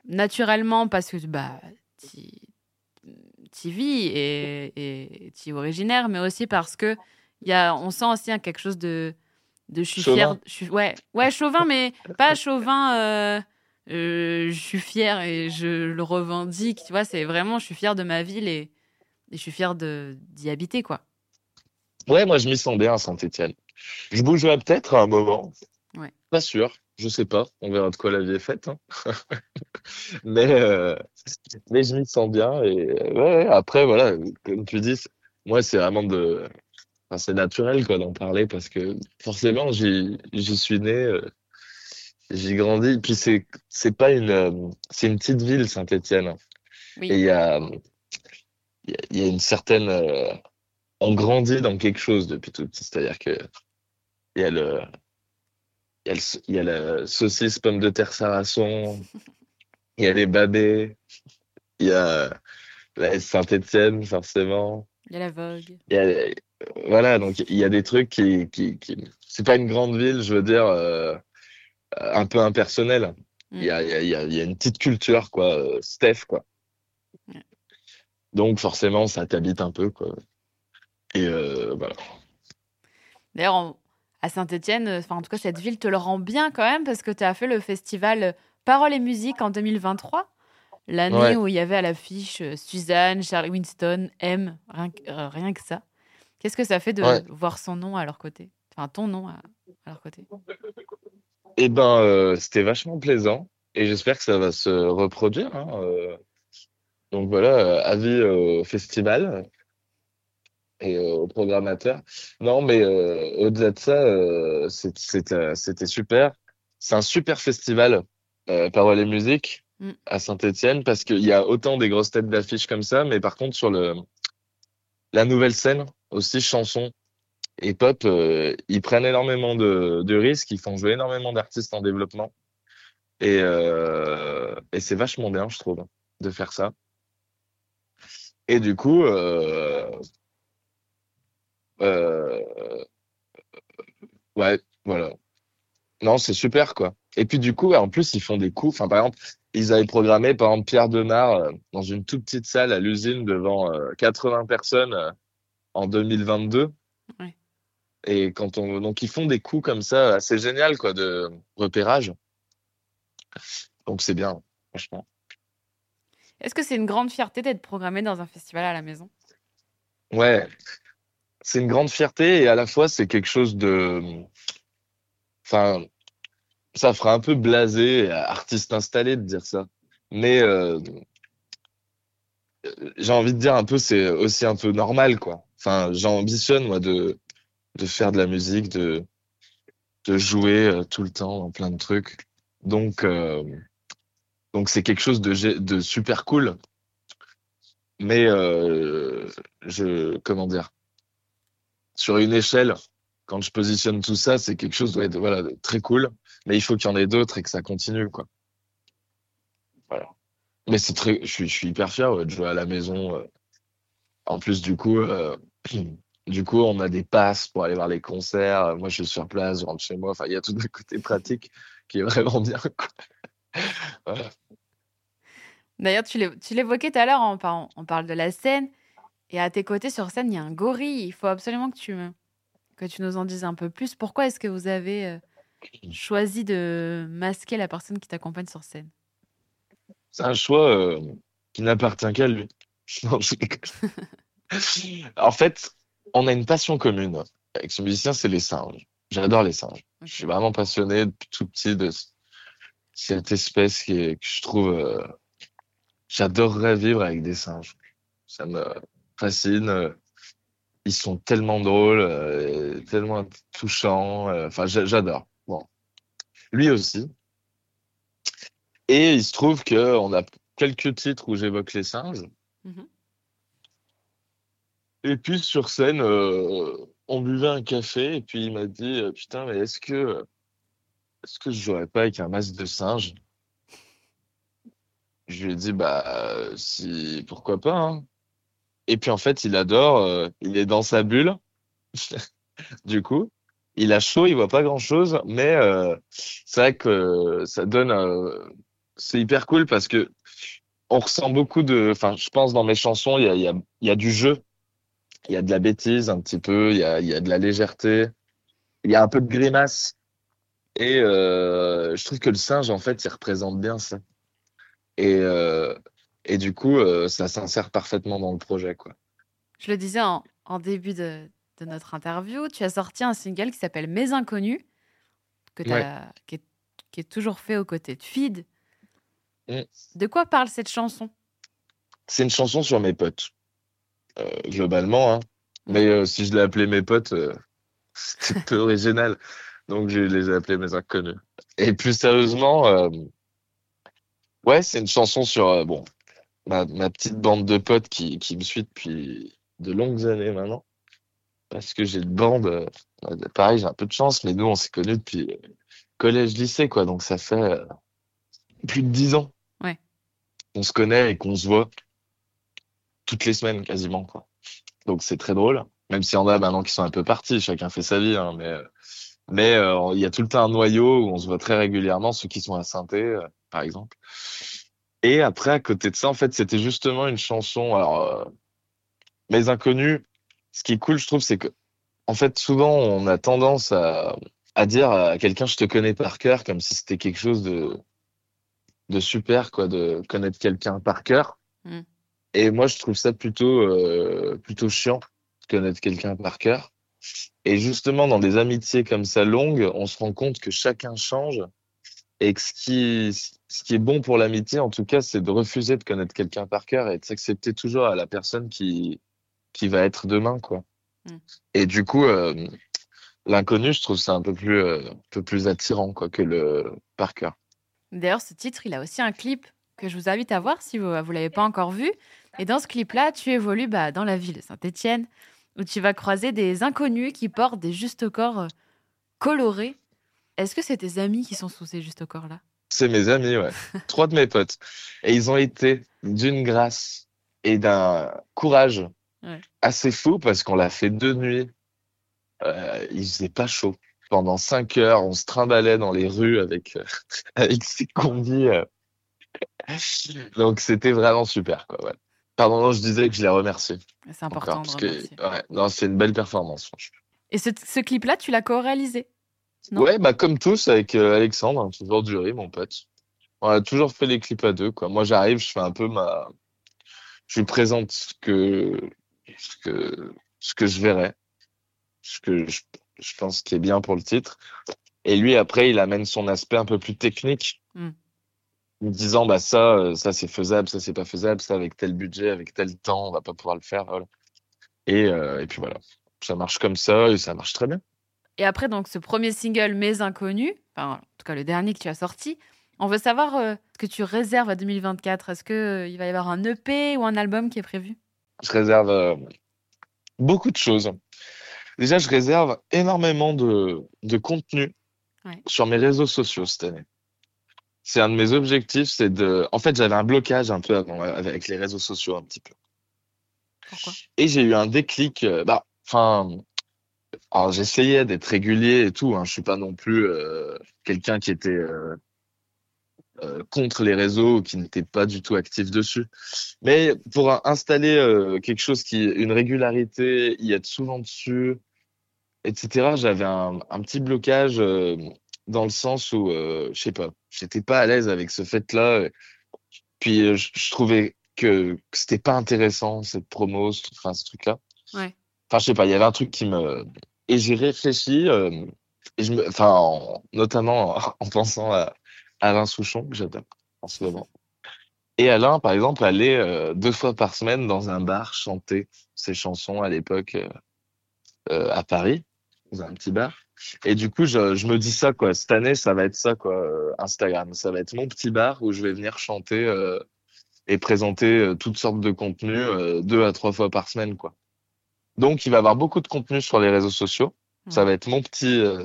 naturellement parce que bah, tu y vis et tu es originaire, mais aussi parce que y a, on sent aussi hein, quelque chose de, de je suis fier. Je suis, ouais, ouais, chauvin, mais pas chauvin. euh, euh, je suis fière et je le revendique. Tu vois, c'est vraiment, je suis fière de ma ville et, et je suis de- d'y habiter, quoi. Ouais, moi, je m'y sens bien à Saint-Étienne. Je bougerai peut-être à un moment. Ouais. Pas sûr. Je sais pas. On verra de quoi la vie est faite. hein. Mais, euh, mais je m'y sens bien. Et ouais, après, voilà, comme tu dis, moi, c'est vraiment de. Enfin, c'est naturel quoi d'en parler parce que forcément, j'y suis né, euh, j'y grandi. Puis c'est c'est pas une. euh, c'est une petite ville, Saint-Étienne. Et il y a, il y a il y a une certaine. euh, on grandit dans quelque chose depuis tout petit. C'est-à-dire que il y a le. Il y y a la saucisse pomme de terre sarrason, il y a les babés, il y a la Saint-Étienne, forcément. il y a la Vogue. Il y a, voilà, donc il y a des trucs qui, qui, qui... C'est pas une grande ville, je veux dire, euh, un peu impersonnelle. Il y a, il y a, y a y a une petite culture, quoi, euh, Steph, quoi. Donc forcément, ça t'habite un peu, quoi. Et euh, voilà. D'ailleurs, à Saint-Étienne, enfin en tout cas cette ville te le rend bien quand même parce que tu as fait le festival Paroles et musique en 2023, l'année Ouais. où il y avait à l'affiche Suzanne, Charlie Winston, M, rien rien que ça. Qu'est-ce que ça fait de Ouais. voir son nom à leur côté? Enfin ton nom à, à leur côté. Et ben, euh, c'était vachement plaisant. Et j'espère que ça va se reproduire. hein, euh. Donc voilà, euh, avis au festival et euh, au programmateur. Non, mais euh, au-delà de ça, euh, c'était super. C'est un super festival, euh, Paroles et musique, Mm. à Saint-Étienne, parce qu'il y a autant des grosses têtes d'affiches comme ça, mais par contre, sur le, la nouvelle scène, aussi chanson et pop, euh, ils prennent énormément de, risques, ils font jouer énormément d'artistes en développement. Et, euh, et c'est vachement bien, je trouve, de faire ça. Et du coup, euh, ouais, voilà. Non, c'est super, quoi. Et puis du coup, en plus, ils font des coups. Enfin, par exemple, ils avaient programmé, par exemple, Pierre Demar dans une toute petite salle à l'usine devant euh, 80 personnes en 2022. Ouais. Et quand on, donc ils font des coups comme ça, c'est génial, quoi, de repérage. Donc c'est bien, franchement. Est-ce que c'est une grande fierté d'être programmé dans un festival à la maison? Ouais, c'est une grande fierté et à la fois c'est quelque chose de, enfin, ça fera un peu blasé, artiste installé de dire ça. Mais euh, j'ai envie de dire un peu, c'est aussi un peu normal, quoi. Enfin, j'ambitionne, moi, de, de faire de la musique, de, de jouer euh, tout le temps dans plein de trucs. Donc, euh, donc c'est quelque chose de, de super cool. Mais euh, je, comment dire, sur une échelle, quand je positionne tout ça, c'est quelque chose de, voilà, de très cool. Mais il faut qu'il y en ait d'autres et que ça continue, quoi. Voilà. Mais c'est très, je suis, je suis hyper fier ouais, de jouer à la maison. euh. En plus, du coup, euh, du coup, on a des passes pour aller voir les concerts. Moi, je suis sur place, je rentre chez moi. Enfin, il y a tout le côté pratique qui est vraiment bien. Voilà. D'ailleurs, tu l'é- tu l'évoquais tout à l'heure, on, par- on parle de la scène. Et à tes côtés sur scène, il y a un gorille. Il faut absolument que tu, me- que tu nous en dises un peu plus. Pourquoi est-ce que vous avez euh, choisi de masquer la personne qui t'accompagne sur scène? C'est un choix euh, qui n'appartient qu'à lui. Non, je. En fait, on a une passion commune avec ce musicien, c'est les singes. J'adore les singes. Je suis vraiment passionné depuis tout petit de cette espèce qui est, que je trouve. euh, j'adorerais vivre avec des singes. Ça me fascine. euh, Ils sont tellement drôles, euh, tellement touchants. Enfin, j'a- j'adore. Bon, lui aussi. Et il se trouve que on a quelques titres où j'évoque les singes. Mhm. Et puis sur scène, euh, on buvait un café et puis il m'a dit euh, putain mais est-ce que est-ce que je jouerais pas avec un masque de singe? Je lui ai dit bah si pourquoi pas hein. Et puis en fait il adore, euh, il est dans sa bulle du coup. Il a chaud, il voit pas grand-chose, mais euh, c'est vrai que ça donne, euh, c'est hyper cool parce que on ressent beaucoup de, enfin je pense dans mes chansons il y a, y a, y a du jeu. Il y a de la bêtise un petit peu, il y a, il y a de la légèreté, il y a un peu de grimace. Et euh, je trouve que le singe, en fait, il représente bien ça. Et, euh, et du coup, euh, ça s'insère parfaitement dans le projet, quoi. Je le disais en, en début de, de notre interview, tu as sorti un single qui s'appelle Mes Inconnus, que qui, est, qui est toujours fait aux côtés de Feed. Mm. De quoi parle cette chanson? C'est une chanson sur mes potes, globalement. Hein. Mais euh, si je l'ai appelé mes potes, euh, c'est peu original. Donc je les ai appelés mes inconnus. Et plus sérieusement, euh, ouais, c'est une chanson sur euh, bon ma, ma petite bande de potes qui, qui me suit depuis de longues années maintenant. Parce que j'ai une bande, euh, pareil, j'ai un peu de chance, mais nous on s'est connus depuis euh, collège-lycée, quoi. Donc ça fait euh, plus de dix ans. Ouais. On se connaît et qu'on se voit toutes les semaines quasiment, quoi. Donc c'est très drôle. Même s'il y en a maintenant qui sont un peu partis, chacun fait sa vie, hein, mais euh, mais euh, il y a tout le temps un noyau où on se voit très régulièrement, ceux qui sont à saint par exemple. Et après, à côté de ça, en fait, c'était justement une chanson. Alors, euh, Mes Inconnus, ce qui est cool, je trouve, c'est que, en fait, souvent, on a tendance à, à dire à quelqu'un, je te connais par cœur, comme si c'était quelque chose de, de super, quoi, de connaître quelqu'un par cœur. Mm. Et moi, je trouve ça plutôt, euh, plutôt chiant, de connaître quelqu'un par cœur. Et justement, dans des amitiés comme ça longues, on se rend compte que chacun change et que ce qui, ce qui est bon pour l'amitié, en tout cas, c'est de refuser de connaître quelqu'un par cœur et de s'accepter toujours à la personne qui, qui va être demain, quoi. Mm. Et du coup, euh, l'inconnu, je trouve ça un peu plus, euh, un peu plus attirant, quoi, que le par cœur. D'ailleurs, ce titre, il a aussi un clip que je vous invite à voir si vous ne l'avez pas encore vu. Et dans ce clip-là, tu évolues bah, dans la ville de Saint-Étienne, où tu vas croiser des inconnus qui portent des justes corps euh, colorés. Est-ce que c'est tes amis qui sont sous ces justes corps-là? C'est mes amis, ouais. Trois de mes potes. Et ils ont été d'une grâce et d'un courage Ouais. assez fou parce qu'on l'a fait deux nuits. Euh, il faisait pas chaud. Pendant cinq heures, on se trimballait dans les rues avec, euh, avec ces combis. euh. Donc c'était vraiment super, quoi. Ouais. Pardon, non, je disais que je les remercie. C'est important encore, de parce que, remercier. ouais, non, c'est une belle performance, franchement. Et ce, ce clip-là, tu l'as co-réalisé Non? Ouais, bah comme tous avec euh, Alexandre, hein, toujours du riz, mon pote. On a toujours fait les clips à deux, quoi. Moi, j'arrive, je fais un peu ma, je lui présente ce que, ce que, ce que je verrais, ce que je, je pense qui est bien pour le titre. Et lui, après, il amène son aspect un peu plus technique, Mm. Me disant, bah ça, euh, ça c'est faisable, ça c'est pas faisable, ça avec tel budget, avec tel temps, on va pas pouvoir le faire, voilà. Et, euh, et puis voilà, ça marche comme ça et ça marche très bien. Et après, donc, ce premier single, Mes Inconnus, enfin, en tout cas le dernier que tu as sorti, on veut savoir euh, ce que tu réserves à 2024. Est-ce qu'il va y avoir un EP ou un album qui est prévu? Je réserve beaucoup de choses. Déjà, je réserve énormément de, de contenu Ouais. sur mes réseaux sociaux cette année. C'est un de mes objectifs, c'est de. En fait, j'avais un blocage un peu avant euh, avec les réseaux sociaux un petit peu. Pourquoi? Et j'ai eu un déclic. euh, bah, enfin, alors j'essayais d'être régulier et tout. Hein, je suis pas non plus euh, quelqu'un qui était euh, euh, contre les réseaux, ou qui n'était pas du tout actif dessus. Mais pour installer quelque chose qui, une régularité, y être souvent dessus, etc. J'avais un, un petit blocage euh, dans le sens où, euh, je sais pas, j'étais pas à l'aise avec ce fait-là. Puis euh, je, trouvais que, que c'était pas intéressant cette promo, ce, enfin ce truc-là. Ouais. Enfin, je sais pas, il y avait un truc qui me et j'ai réfléchi, euh, et je me, enfin, en- notamment en, en pensant à Alain Souchon que j'adore en ce moment. Et Alain, par exemple, allait euh, deux fois par semaine dans un bar chanter ses chansons à l'époque euh, euh, à Paris, dans un petit bar. Et du coup, je, je me dis ça, quoi. Cette année, ça va être ça, quoi. Instagram, ça va être mon petit bar où je vais venir chanter euh, et présenter euh, toutes sortes de contenus euh, deux à trois fois par semaine, quoi. Donc, il va y avoir beaucoup de contenu sur les réseaux sociaux. Ça va être mon petit, euh,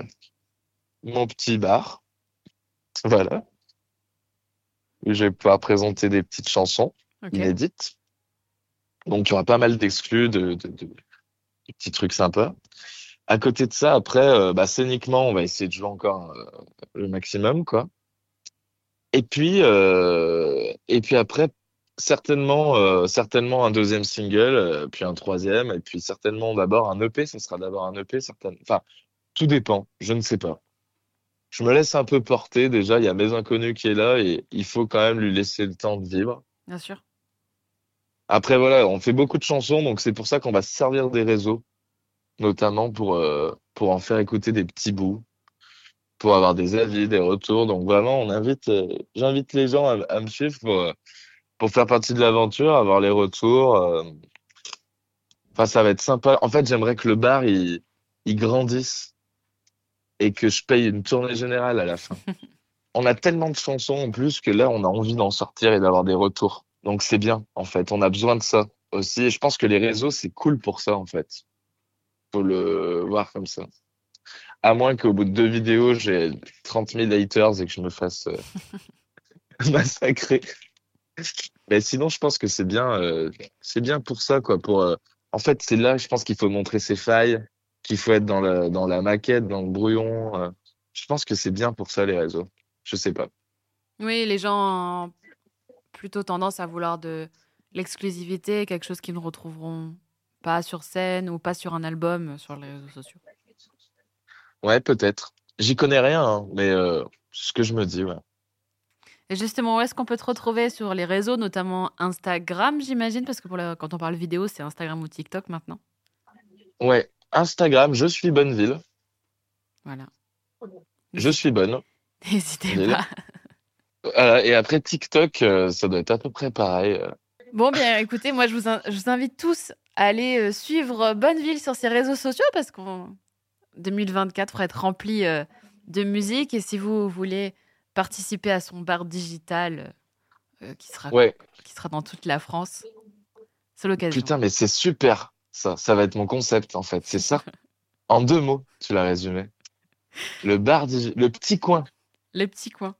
mon petit bar. Voilà. Où je vais pouvoir présenter des petites chansons inédites. Donc, il y aura pas mal d'exclus, de, de, de- de petits trucs sympas. À côté de ça, après, euh, bah, scéniquement, on va essayer de jouer encore euh, le maximum, quoi. Et puis, euh, et puis après, certainement, euh, certainement un deuxième single, euh, puis un troisième, et puis certainement d'abord un EP. Ce sera d'abord un EP, certainement. Enfin, tout dépend. Je ne sais pas. Je me laisse un peu porter. Déjà, il y a Mes Inconnus qui est là, et il faut quand même lui laisser le temps de vivre. Bien sûr. Après, voilà, on fait beaucoup de chansons, donc c'est pour ça qu'on va se servir des réseaux, notamment pour, euh, pour en faire écouter des petits bouts. pour avoir des avis, des retours. Donc vraiment, on invite, euh, j'invite les gens à, à me suivre pour, euh, pour faire partie de l'aventure, avoir les retours. Enfin, ça va être sympa. En fait, j'aimerais que le bar, il, il grandisse et que je paye une tournée générale à la fin. On a tellement de chansons en plus que là, on a envie d'en sortir et d'avoir des retours. Donc c'est bien, en fait. On a besoin de ça aussi. Et je pense que les réseaux, c'est cool pour ça, en fait. Faut le voir comme ça. À moins qu'au bout de deux vidéos, j'ai 30 000 haters et que je me fasse euh, massacrer. Mais sinon, je pense que c'est bien, euh, bien pour ça, quoi. Pour, euh, en fait, c'est là, je pense qu'il faut montrer ses failles, qu'il faut être dans la, dans la maquette, dans le brouillon. euh. Je pense que c'est bien pour ça, les réseaux. Je sais pas. Oui, les gens ont plutôt tendance à vouloir de l'exclusivité, quelque chose qu'ils ne retrouveront pas sur scène ou pas sur un album euh, sur les réseaux sociaux. Ouais, peut-être. J'y connais rien, hein, mais euh, c'est ce que je me dis, ouais. Et justement, où est-ce qu'on peut te retrouver sur les réseaux, notamment Instagram, j'imagine, parce que pour la- quand on parle vidéo, c'est Instagram ou TikTok maintenant. Ouais, Instagram, je suis Bonneville. Voilà. Je suis bonne. N'hésitez pas. Voilà, et après TikTok, euh, ça doit être à peu près pareil. euh. Bon, bien, écoutez, moi, je vous, in- je vous invite tous à aller euh, suivre Bonneville sur ses réseaux sociaux parce qu'en 2024 va être rempli euh, de musique. Et si vous voulez participer à son bar digital euh, qui, sera, Ouais, qui sera dans toute la France, c'est l'occasion. putain, mais c'est super, ça. Ça va être mon concept, en fait. C'est ça. En deux mots, tu l'as résumé. Le bar, le petit coin. Les petits coins.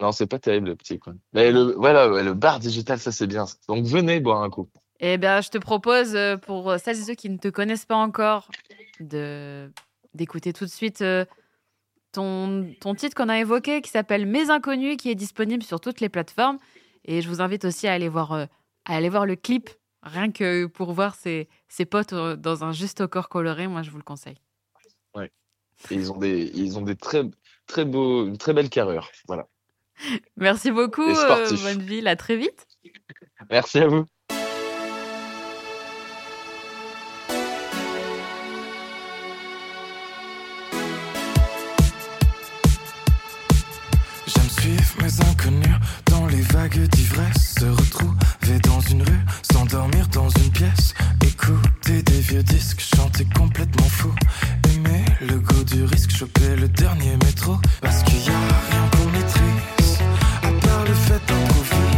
Non, c'est pas terrible, le petit coin. Mais le, voilà, ouais, le bar digital, ça c'est bien. Donc venez boire un coup. Eh bien, je te propose, euh, pour celles et ceux qui ne te connaissent pas encore, de d'écouter tout de suite euh, ton, ton titre qu'on a évoqué, qui s'appelle Mes Inconnus, qui est disponible sur toutes les plateformes. Et je vous invite aussi à aller voir, euh, à aller voir le clip, rien que pour voir ses, ses potes euh, dans un juste au corps coloré. Moi, je vous le conseille. Et ils ont des, ils ont des très, très beaux, une très belle carrure. Voilà. Merci beaucoup, Et euh, sportif. Bonneville. À très vite. Merci à vous. J'aime suivre mes inconnus dans les vagues d'ivresse. Se retrouver dans une rue, s'endormir dans une pièce. Écouter des vieux disques, chanter complètement fou. Aimer le goût du risque, choper le dernier métro. Parce qu'il y a rien qu'on maîtrise, le fait